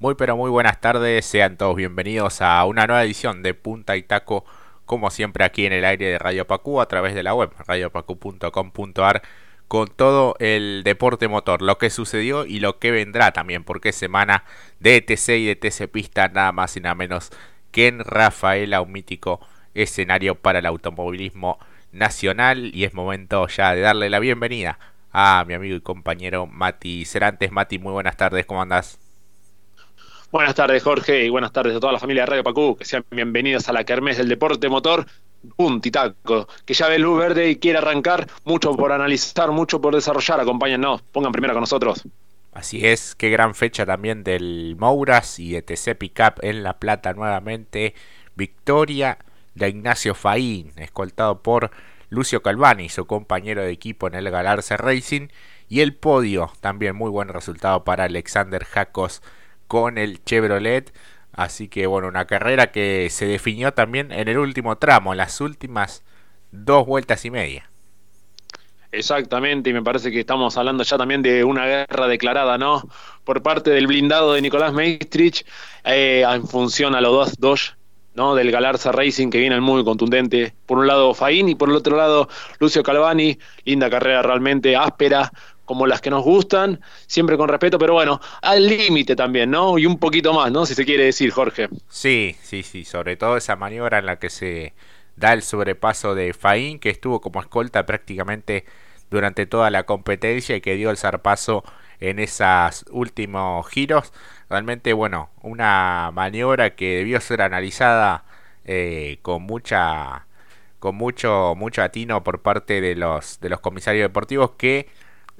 Muy pero muy buenas tardes, sean todos bienvenidos a una nueva edición de Punta y Taco, como siempre aquí en el aire de Radio Pacú a través de la web radiopacu.com.ar con todo el deporte motor, lo que sucedió y lo que vendrá también, porque semana de ETC y de TC Pista nada más y nada menos que en Rafaela, un mítico escenario para el automovilismo nacional y es momento ya de darle la bienvenida a mi amigo y compañero Mati Cerantes. Mati, muy buenas tardes, ¿cómo andás? Buenas tardes, Jorge, y buenas tardes a toda la familia de Radio Pacú. Que sean bienvenidos a la Kermés del Deporte Motor. Puntitaco, que ya ve luz verde y quiere arrancar. Mucho por analizar, mucho por desarrollar. Acompáñennos, pongan primero con nosotros. Así es, qué gran fecha también del Mouras y de TC Pickup en La Plata nuevamente. Victoria de Ignacio Faín, escoltado por Lucio Calvani, su compañero de equipo en el Galarse Racing. Y el podio, también muy buen resultado para Alexander Jacos con el Chevrolet. Así que bueno, una carrera que se definió también en el último tramo, las últimas dos vueltas y media. Exactamente, y me parece que estamos hablando ya también de una guerra declarada, ¿no? Por parte del blindado de Nicolás Meistrich, eh, en función a los dos Dodge, ¿no? Del Galarza Racing que viene muy contundente. Por un lado Faín y por el otro lado Lucio Calvani, linda carrera realmente áspera, como las que nos gustan, siempre con respeto, pero bueno, al límite también, ¿no? Y un poquito más, ¿no? Si se quiere decir, Jorge. Sí, sí, sí, sobre todo esa maniobra en la que se da el sobrepaso de Faín, que estuvo como escolta prácticamente durante toda la competencia y que dio el zarpazo en esos últimos giros. Realmente, bueno, una maniobra que debió ser analizada eh, con mucha con mucho mucho atino por parte de los de los comisarios deportivos que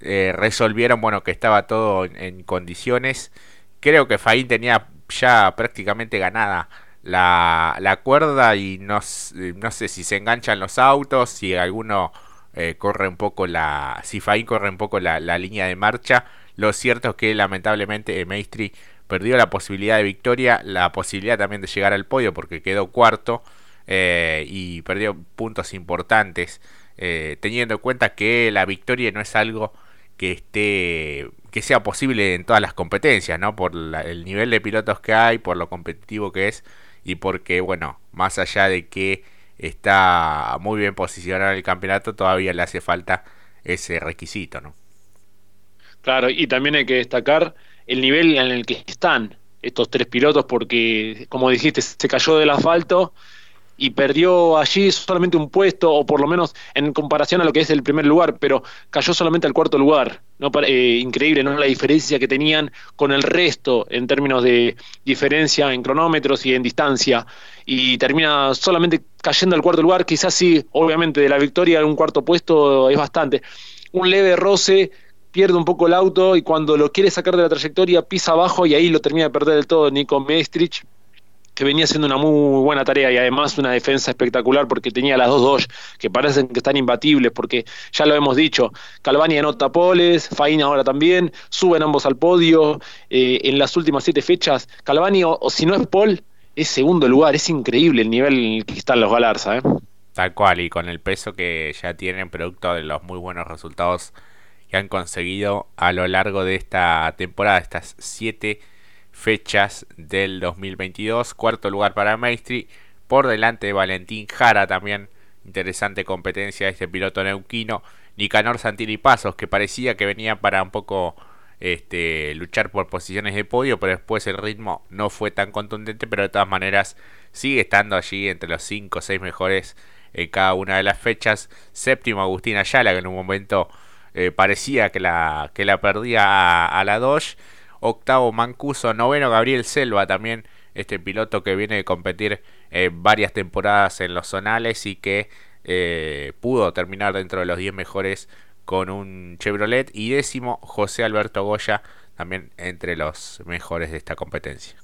eh, resolvieron, bueno, que estaba todo en, condiciones. Creo que Faín tenía ya prácticamente ganada la, la cuerda y no, no, sé si se enganchan los autos, si alguno eh, corre un poco la... si Faín corre un poco la, línea de marcha. Lo cierto es que lamentablemente Maestri perdió la posibilidad de victoria, la posibilidad también de llegar al podio porque quedó cuarto eh, y perdió puntos importantes, teniendo en cuenta que la victoria no es algo que esté que sea posible en todas las competencias, ¿no? Por el nivel de pilotos que hay, por lo competitivo que es y porque, bueno, más allá de que está muy bien posicionado en el campeonato, todavía le hace falta ese requisito, ¿no? Claro, y también hay que destacar el nivel en el que están estos tres pilotos porque, como dijiste, se cayó del asfalto y perdió allí solamente un puesto, o por lo menos en comparación a lo que es el primer lugar, pero cayó solamente al cuarto lugar. ¿no? Eh, increíble, ¿no? La diferencia que tenían con el resto en términos de diferencia en cronómetros y en distancia. Y termina solamente cayendo al cuarto lugar, quizás sí, obviamente, de la victoria un cuarto puesto es bastante. Un leve roce pierde un poco el auto y cuando lo quiere sacar de la trayectoria pisa abajo y ahí lo termina de perder del todo Nico Mestrich que venía haciendo una muy buena tarea y además una defensa espectacular porque tenía las dos dos que parecen que están imbatibles porque ya lo hemos dicho, Calvani anota poles, Faina ahora también, suben ambos al podio eh, en las últimas siete fechas, Calvani o, si no es Paul es segundo lugar, es increíble el nivel en el que están los Galarza. ¿eh? Tal cual, y con el peso que ya tienen producto de los muy buenos resultados que han conseguido a lo largo de esta temporada, estas siete fechas del 2022. Cuarto lugar para Maestri, por delante de Valentín Jara también. Interesante competencia de este piloto neuquino. Nicanor Santini Pasos, que parecía que venía para un poco este, luchar por posiciones de podio, pero después el ritmo no fue tan contundente, pero de todas maneras sigue estando allí entre los 5 o 6 mejores en cada una de las fechas. Séptimo Agustín Ayala, que en un momento eh, parecía que la, que la perdía a, a la Dodge octavo Mancuso, noveno Gabriel Selva también, este piloto que viene de competir eh, varias temporadas en los zonales y que eh, pudo terminar dentro de los 10 mejores con un Chevrolet y décimo José Alberto Goya también entre los mejores de esta competencia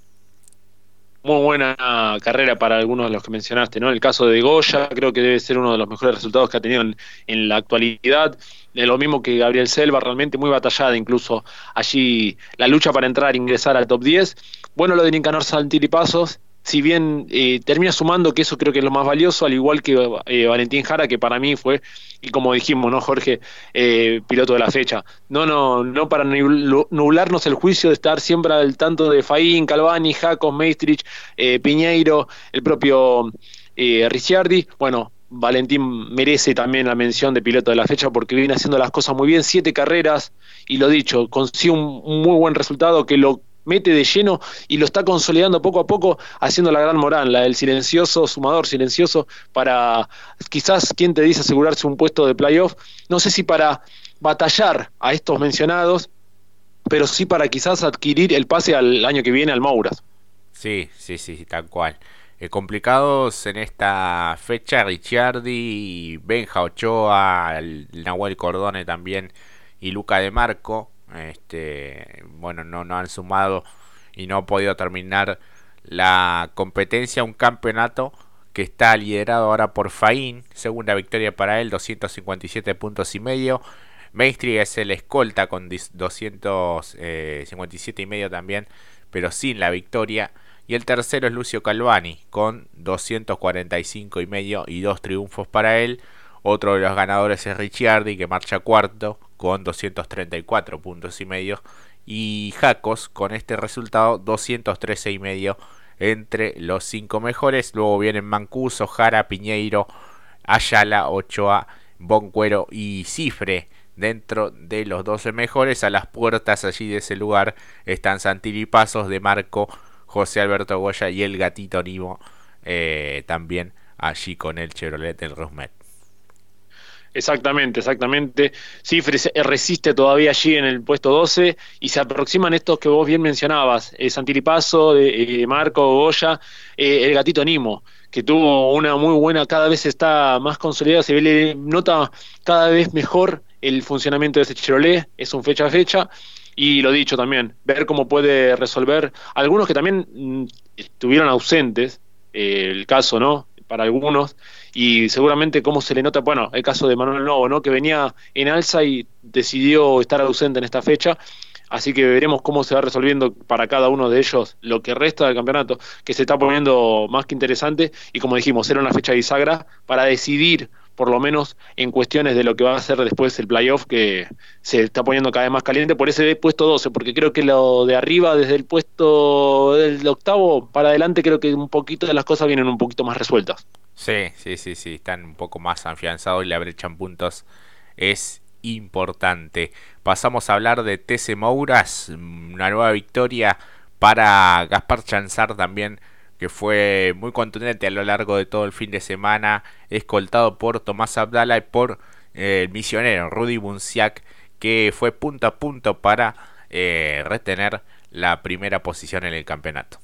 muy buena carrera para algunos de los que mencionaste, ¿no? El caso de Goya creo que debe ser uno de los mejores resultados que ha tenido en, la actualidad. lo mismo que Gabriel Selva, realmente muy batallada, incluso allí la lucha para entrar, ingresar al top 10. Bueno, lo de Nicanor Pasos si bien eh, termina sumando, que eso creo que es lo más valioso, al igual que eh, Valentín Jara, que para mí fue, y como dijimos, ¿no, Jorge? Eh, piloto de la fecha. No, no, no para nublarnos el juicio de estar siempre al tanto de Faín, Calvani, Jacos, Maestrich, Piñeiro, el propio Ricciardi. Bueno, Valentín merece también la mención de piloto de la fecha porque viene haciendo las cosas muy bien, siete carreras, y lo dicho, consigue un muy buen resultado que lo mete de lleno y lo está consolidando poco a poco, haciendo la gran moral, la del silencioso, sumador silencioso, para quizás, quien te dice, asegurarse un puesto de playoff, no sé si para batallar a estos mencionados, pero sí para quizás adquirir el pase al año que viene al Mauras. Sí, sí, sí, tal cual. Eh, complicados en esta fecha, Ricciardi, Benja Ochoa, Nahuel Cordone también y Luca de Marco este, bueno, no, han sumado y no ha podido terminar la competencia, un campeonato que está liderado ahora por Faín, segunda victoria para él, 257 puntos y medio. Maestri es el escolta con 257 y medio también, pero sin la victoria. Y el tercero es Lucio Calvani con 245 y medio y dos triunfos para él. Otro de los ganadores es Ricciardi que marcha cuarto con 234 puntos y medio y Jacos con este resultado 213 y medio entre los cinco mejores. Luego vienen Mancuso, Jara, Piñeiro, Ayala, Ochoa, Boncuero y Cifre dentro de los 12 mejores. A las puertas allí de ese lugar están Santilli Pasos de Marco, José Alberto Goya y el gatito Nimo eh, también allí con el Chevrolet del Rosmet. Exactamente, exactamente. Cifre resiste todavía allí en el puesto 12 y se aproximan estos que vos bien mencionabas, eh, Santilipaso, eh, Marco, Goya, eh, el gatito Nimo, que tuvo una muy buena, cada vez está más consolidada, se ve, nota cada vez mejor el funcionamiento de ese Chevrolet, es un fecha a fecha. Y lo dicho también, ver cómo puede resolver algunos que también mm, estuvieron ausentes, eh, el caso, ¿no? Para algunos, y seguramente cómo se le nota, bueno, el caso de Manuel Novo, ¿no? Que venía en alza y decidió estar ausente en esta fecha. Así que veremos cómo se va resolviendo para cada uno de ellos lo que resta del campeonato, que se está poniendo más que interesante. Y como dijimos, era una fecha bisagra para decidir, por lo menos en cuestiones de lo que va a ser después el playoff, que se está poniendo cada vez más caliente por ese puesto 12, porque creo que lo de arriba, desde el puesto del octavo para adelante, creo que un poquito de las cosas vienen un poquito más resueltas. Sí, sí, sí, sí, están un poco más afianzados y la brecha en puntos es importante. Pasamos a hablar de TC Mouras, una nueva victoria para Gaspar Chanzar también, que fue muy contundente a lo largo de todo el fin de semana, escoltado por Tomás Abdala y por eh, el misionero Rudy Bunciak, que fue punto a punto para eh, retener la primera posición en el campeonato.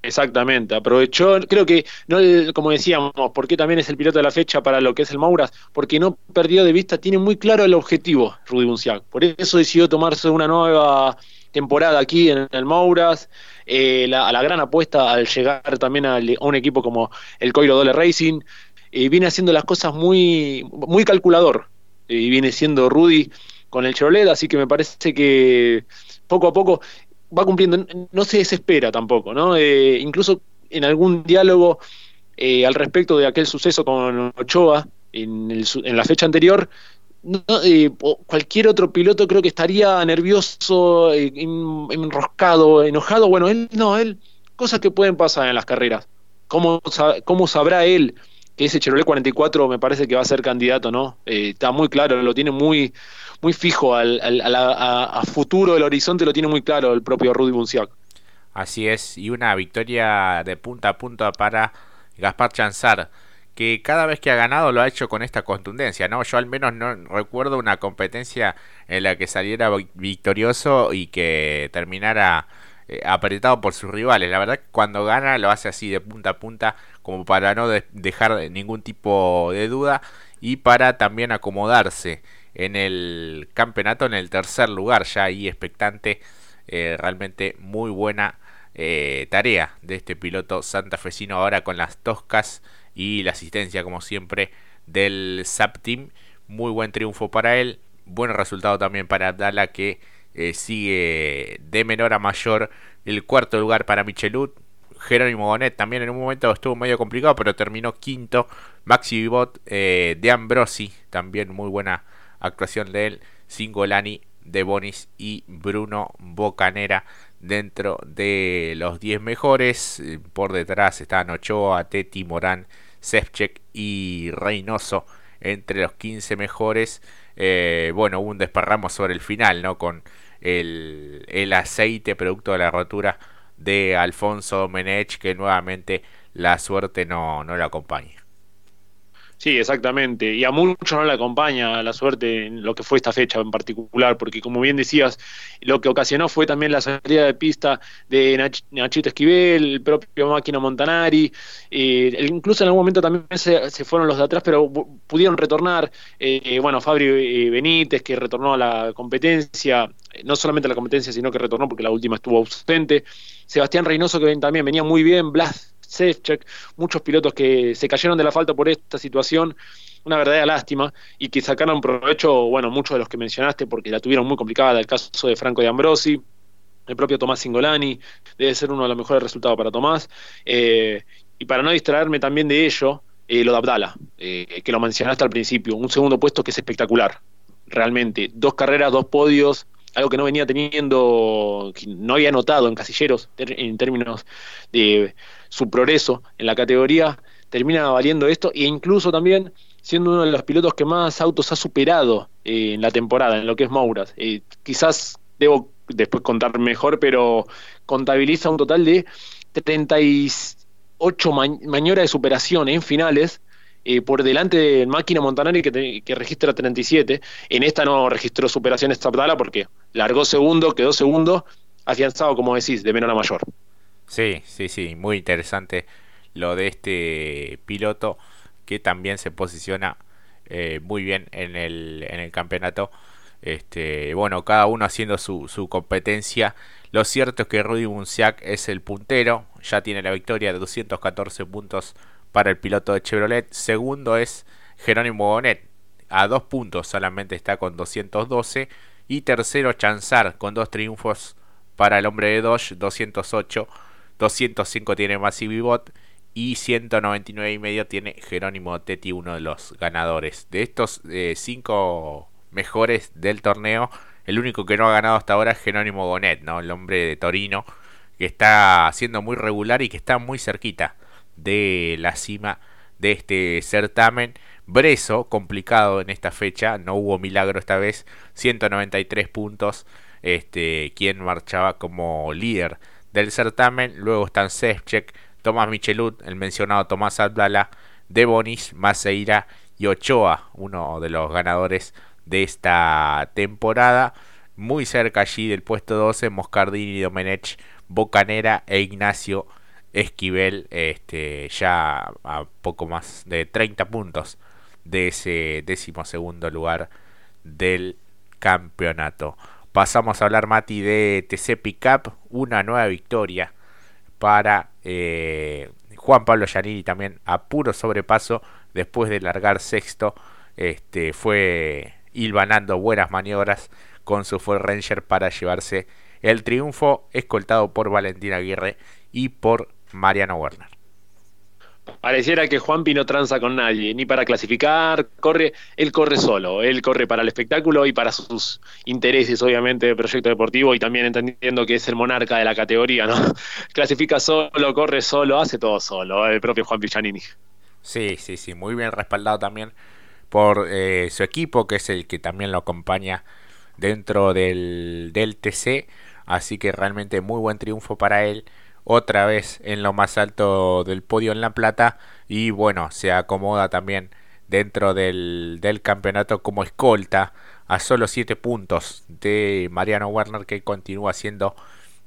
Exactamente, aprovechó, creo que, no como decíamos, porque también es el piloto de la fecha para lo que es el Mauras, porque no perdió de vista, tiene muy claro el objetivo, Rudy Bunciac, por eso decidió tomarse una nueva temporada aquí en el Mauras, eh, la, a la gran apuesta al llegar también a, un equipo como el Coiro Dole Racing, y viene haciendo las cosas muy, muy calculador, y viene siendo Rudy con el Chevrolet, así que me parece que poco a poco va cumpliendo, no se desespera tampoco, ¿no? Eh, incluso en algún diálogo eh, al respecto de aquel suceso con Ochoa en, en la fecha anterior, eh, cualquier otro piloto creo que estaría nervioso, enroscado, enojado. Bueno, él no, él, cosas que pueden pasar en las carreras. ¿Cómo, cómo sabrá él que ese Chevrolet 44 me parece que va a ser candidato, ¿no? está muy claro, lo tiene muy, muy fijo al, a, futuro, el horizonte lo tiene muy claro el propio Rudy Bunciac. Así es, y una victoria de punta a punta para Gaspar Chanzar, que cada vez que ha ganado lo ha hecho con esta contundencia, ¿no? Yo al menos no recuerdo una competencia en la que saliera victorioso y que terminara eh, apretado por sus rivales. La verdad que cuando gana lo hace así de punta a punta como para no dejar ningún tipo de duda y para también acomodarse en el campeonato en el tercer lugar, ya ahí expectante, eh, realmente muy buena eh, tarea de este piloto santafesino ahora con las toscas y la asistencia como siempre del SAP Team, muy buen triunfo para él, buen resultado también para Dala que eh, sigue de menor a mayor el cuarto lugar para Michelud, Jerónimo Bonet también en un momento estuvo medio complicado, pero terminó quinto. Maxi Vivot eh, de Ambrosi, también muy buena actuación de él. Singolani de Bonis y Bruno Bocanera dentro de los 10 mejores. Por detrás están Ochoa, Teti, Morán, Sefchek y Reynoso entre los 15 mejores. Eh, bueno, hubo un desparramo sobre el final, ¿no? Con el, el aceite producto de la rotura de Alfonso Menech, que nuevamente la suerte no, no lo acompaña. Sí, exactamente. Y a muchos no le acompaña la suerte en lo que fue esta fecha en particular, porque como bien decías, lo que ocasionó fue también la salida de pista de Nachito Esquivel, el propio Máquina Montanari, eh, incluso en algún momento también se, fueron los de atrás, pero pudieron retornar. Eh, bueno, Fabio eh, Benítez, que retornó a la competencia, no solamente a la competencia, sino que retornó porque la última estuvo ausente. Sebastián Reynoso, que también venía muy bien, Blas Sefchek, muchos pilotos que se cayeron de la falta por esta situación, una verdadera lástima, y que sacaron provecho, bueno, muchos de los que mencionaste, porque la tuvieron muy complicada, el caso de Franco de Ambrosi, el propio Tomás Singolani, debe ser uno de los mejores resultados para Tomás, eh, y para no distraerme también de ello, eh, lo de Abdala, eh, que lo mencionaste al principio, un segundo puesto que es espectacular, realmente, dos carreras, dos podios, algo que no venía teniendo, no había notado en Casilleros en términos de su progreso en la categoría, termina valiendo esto e incluso también siendo uno de los pilotos que más autos ha superado eh, en la temporada, en lo que es Mauras. Eh, quizás debo después contar mejor, pero contabiliza un total de 38 maniobras de superación en finales, eh, por delante de Máquina Montanari que, que, registra 37. En esta no registró superación Abdala porque largó segundo, quedó segundo, afianzado, como decís, de menor a mayor. Sí, sí, sí, muy interesante lo de este piloto que también se posiciona eh, muy bien en el, en el campeonato. Este, bueno, cada uno haciendo su, su competencia. Lo cierto es que Rudy Bunciac es el puntero, ya tiene la victoria de 214 puntos para el piloto de Chevrolet. Segundo es Jerónimo Bonet, a dos puntos solamente está con 212. Y tercero Chanzar con dos triunfos para el hombre de Dodge, 208. 205 tiene Massive Bot y 199 y medio tiene Jerónimo Tetti, uno de los ganadores. De estos eh, cinco mejores del torneo, el único que no ha ganado hasta ahora es Jerónimo Gonet, ¿no? el hombre de Torino, que está siendo muy regular y que está muy cerquita de la cima de este certamen. Breso, complicado en esta fecha, no hubo milagro esta vez, 193 puntos, este, quien marchaba como líder del certamen. Luego están Sefchek, Tomás Michelut, el mencionado Tomás Abdala, Debonis, Maceira y Ochoa, uno de los ganadores de esta temporada. Muy cerca allí del puesto 12, Moscardini, Domenech, Bocanera e Ignacio Esquivel, este, ya a poco más de 30 puntos de ese décimo segundo lugar del campeonato. Pasamos a hablar, Mati, de TC Pickup, una nueva victoria para eh, Juan Pablo Giannini también a puro sobrepaso después de largar sexto. Este, fue hilvanando buenas maniobras con su Ford Ranger para llevarse el triunfo, escoltado por Valentín Aguirre y por Mariano Werner. Pareciera que Juanpi no tranza con nadie, ni para clasificar, corre, él corre solo, él corre para el espectáculo y para sus intereses, obviamente, de proyecto deportivo y también entendiendo que es el monarca de la categoría, ¿no? Clasifica solo, corre solo, hace todo solo, el propio Juan Pichanini. Sí, sí, sí, muy bien respaldado también por eh, su equipo, que es el que también lo acompaña dentro del, del TC, así que realmente muy buen triunfo para él otra vez en lo más alto del podio en La Plata y bueno, se acomoda también dentro del, del campeonato como escolta a solo 7 puntos de Mariano Werner que continúa siendo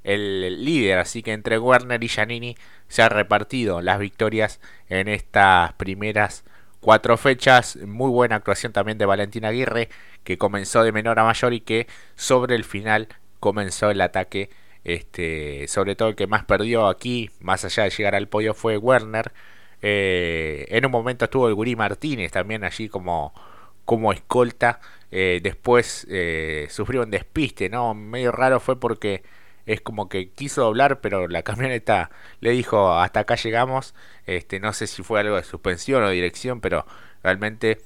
el líder, así que entre Werner y Giannini se ha repartido las victorias en estas primeras cuatro fechas. Muy buena actuación también de Valentín Aguirre, que comenzó de menor a mayor y que sobre el final comenzó el ataque este, sobre todo el que más perdió aquí, más allá de llegar al podio, fue Werner. Eh, en un momento estuvo el Gurí Martínez también allí como, como escolta. Eh, después eh, sufrió un despiste, ¿no? Medio raro fue porque es como que quiso doblar, pero la camioneta le dijo hasta acá llegamos. Este, no sé si fue algo de suspensión o dirección, pero realmente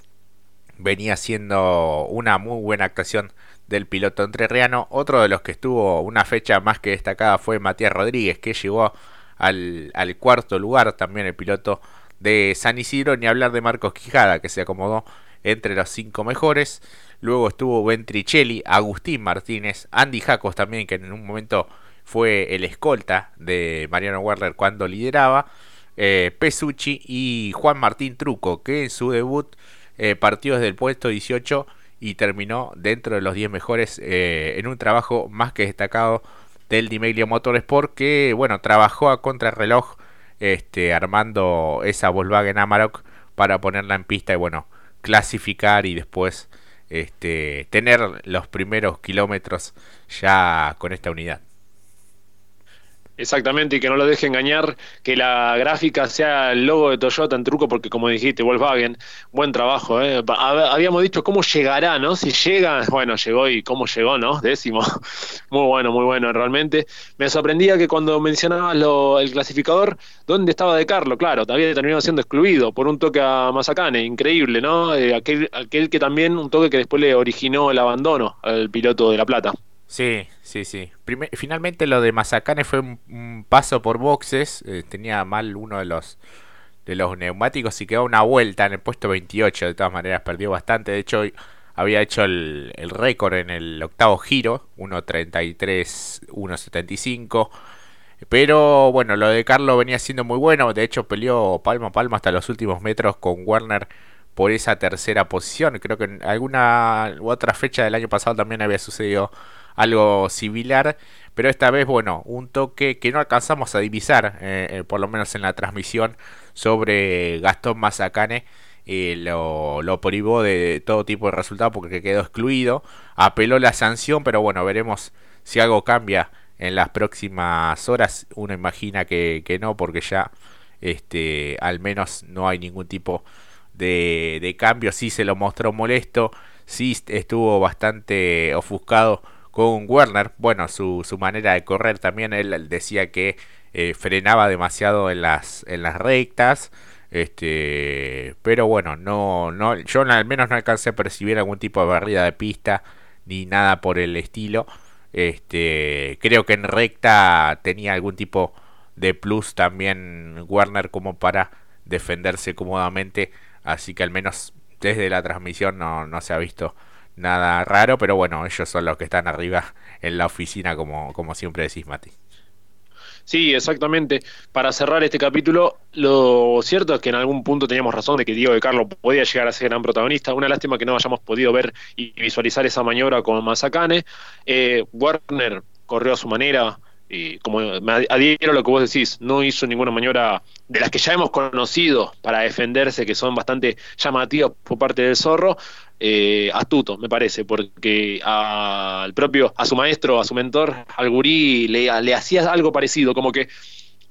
venía siendo una muy buena actuación del piloto entrerriano. Otro de los que estuvo una fecha más que destacada fue Matías Rodríguez, que llegó al, cuarto lugar, también el piloto de San Isidro, ni hablar de Marcos Quijada, que se acomodó entre los cinco mejores. Luego estuvo Ventricelli, Agustín Martínez, Andy Jacos también, que en un momento fue el escolta de Mariano Werner cuando lideraba. Eh, Pesucci y Juan Martín Truco, que en su debut eh, partió desde el puesto 18 y terminó dentro de los 10 mejores eh, en un trabajo más que destacado del Dimeglio Motorsport que bueno trabajó a contrarreloj este, armando esa Volkswagen Amarok para ponerla en pista y bueno clasificar y después este, tener los primeros kilómetros ya con esta unidad. Exactamente, y que no lo deje engañar, que la gráfica sea el logo de Toyota en truco, porque como dijiste, Volkswagen, buen trabajo. ¿eh? Habíamos dicho cómo llegará, ¿no? Si llega, bueno, llegó y cómo llegó, ¿no? Décimo. Muy bueno, muy bueno, realmente. Me sorprendía que cuando mencionabas lo, el clasificador, ¿dónde estaba De Carlo? Claro, había terminado siendo excluido por un toque a Mazacane, increíble, ¿no? Eh, aquel, aquel que también, un toque que después le originó el abandono al piloto de La Plata. Sí, sí, sí. finalmente lo de Mazacane fue un, paso por boxes. Eh, tenía mal uno de los de los neumáticos y quedó una vuelta en el puesto 28. De todas maneras perdió bastante. De hecho, había hecho el, el récord en el octavo giro, 1.33, 1.75. Pero bueno, lo de Carlos venía siendo muy bueno. De hecho, peleó palmo a palmo hasta los últimos metros con Werner por esa tercera posición. Creo que en alguna u otra fecha del año pasado también había sucedido algo similar, pero esta vez, bueno, un toque que no alcanzamos a divisar, eh, eh, por lo menos en la transmisión, sobre Gastón Mazacane. Eh, lo, lo privó de todo tipo de resultados porque quedó excluido. Apeló la sanción, pero bueno, veremos si algo cambia en las próximas horas. Uno imagina que, que no, porque ya este, al menos no hay ningún tipo de, de cambio. Sí se lo mostró molesto, sí estuvo bastante ofuscado con Werner. Bueno, su, su manera de correr también, él decía que eh, frenaba demasiado en las, en las rectas. Este, pero bueno, no, no, yo al menos no alcancé a percibir algún tipo de barrida de pista ni nada por el estilo. Este, creo que en recta tenía algún tipo de plus también Werner como para defenderse cómodamente, así que al menos desde la transmisión no, no se ha visto nada raro, pero bueno, ellos son los que están arriba en la oficina, como, como siempre decís, Mati. Sí, exactamente. Para cerrar este capítulo, lo cierto es que en algún punto teníamos razón de que Diego de Carlo podía llegar a ser gran protagonista. Una lástima que no hayamos podido ver y visualizar esa maniobra con Mazacane. Eh, Warner corrió a su manera, y como me adhiero a lo que vos decís, no hizo ninguna maniobra de las que ya hemos conocido para defenderse, que son bastante llamativas por parte del zorro, eh, astuto, me parece, porque al propio, a su maestro, a su mentor, al gurí, le, le hacía algo parecido, como que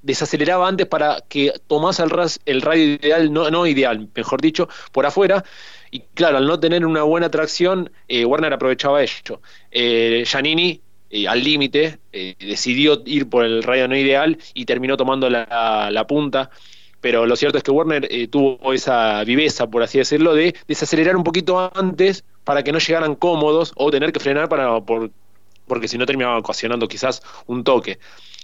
desaceleraba antes para que tomase el, el radio ideal, no, no ideal, mejor dicho, por afuera, y claro, al no tener una buena tracción, eh, Warner aprovechaba esto. Eh, Giannini eh, al límite, eh, decidió ir por el radio no ideal y terminó tomando la, punta. Pero lo cierto es que Warner eh, tuvo esa viveza, por así decirlo, de desacelerar un poquito antes para que no llegaran cómodos o tener que frenar para, por, porque si no terminaba ocasionando quizás un toque.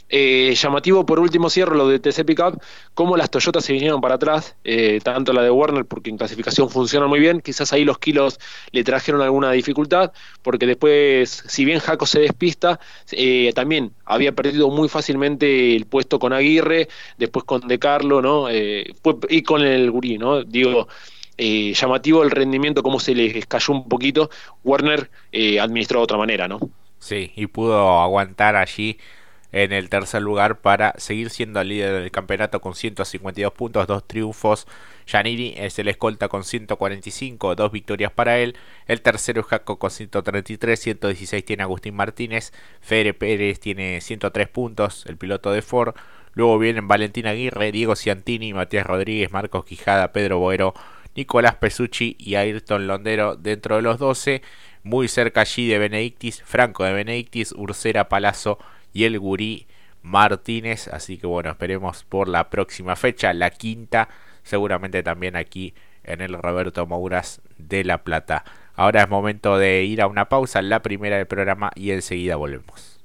Eh, llamativo por último cierro lo de TC Pickup, cómo las Toyotas se vinieron para atrás, eh, tanto la de Warner porque en clasificación funciona muy bien, quizás ahí los kilos le trajeron alguna dificultad, porque después, si bien Jaco se despista, eh, también había perdido muy fácilmente el puesto con Aguirre, después con De Carlo, ¿no? y con el Gurí, ¿no? Digo, llamativo el rendimiento, cómo se les cayó un poquito, Warner administró de otra manera, ¿no? Sí, y pudo aguantar allí en el tercer lugar para seguir siendo el líder del campeonato con 152 puntos, dos triunfos. Janiri es el escolta con 145, dos victorias para él. El tercero es Jaco con 133, 116 tiene Agustín Martínez. Fere Pérez tiene 103 puntos, el piloto de Ford. Luego vienen Valentín Aguirre, Diego Ciantini, Matías Rodríguez, Marcos Quijada, Pedro Boero, Nicolás Pesucci y Ayrton Londero dentro de los 12. Muy cerca allí de Benedictis, Franco de Benedictis, Ursera Palazzo y el Gurí Martínez. Así que bueno, esperemos por la próxima fecha, la quinta, seguramente también aquí en el Roberto Mouras de La Plata. Ahora es momento de ir a una pausa, la primera del programa y enseguida volvemos.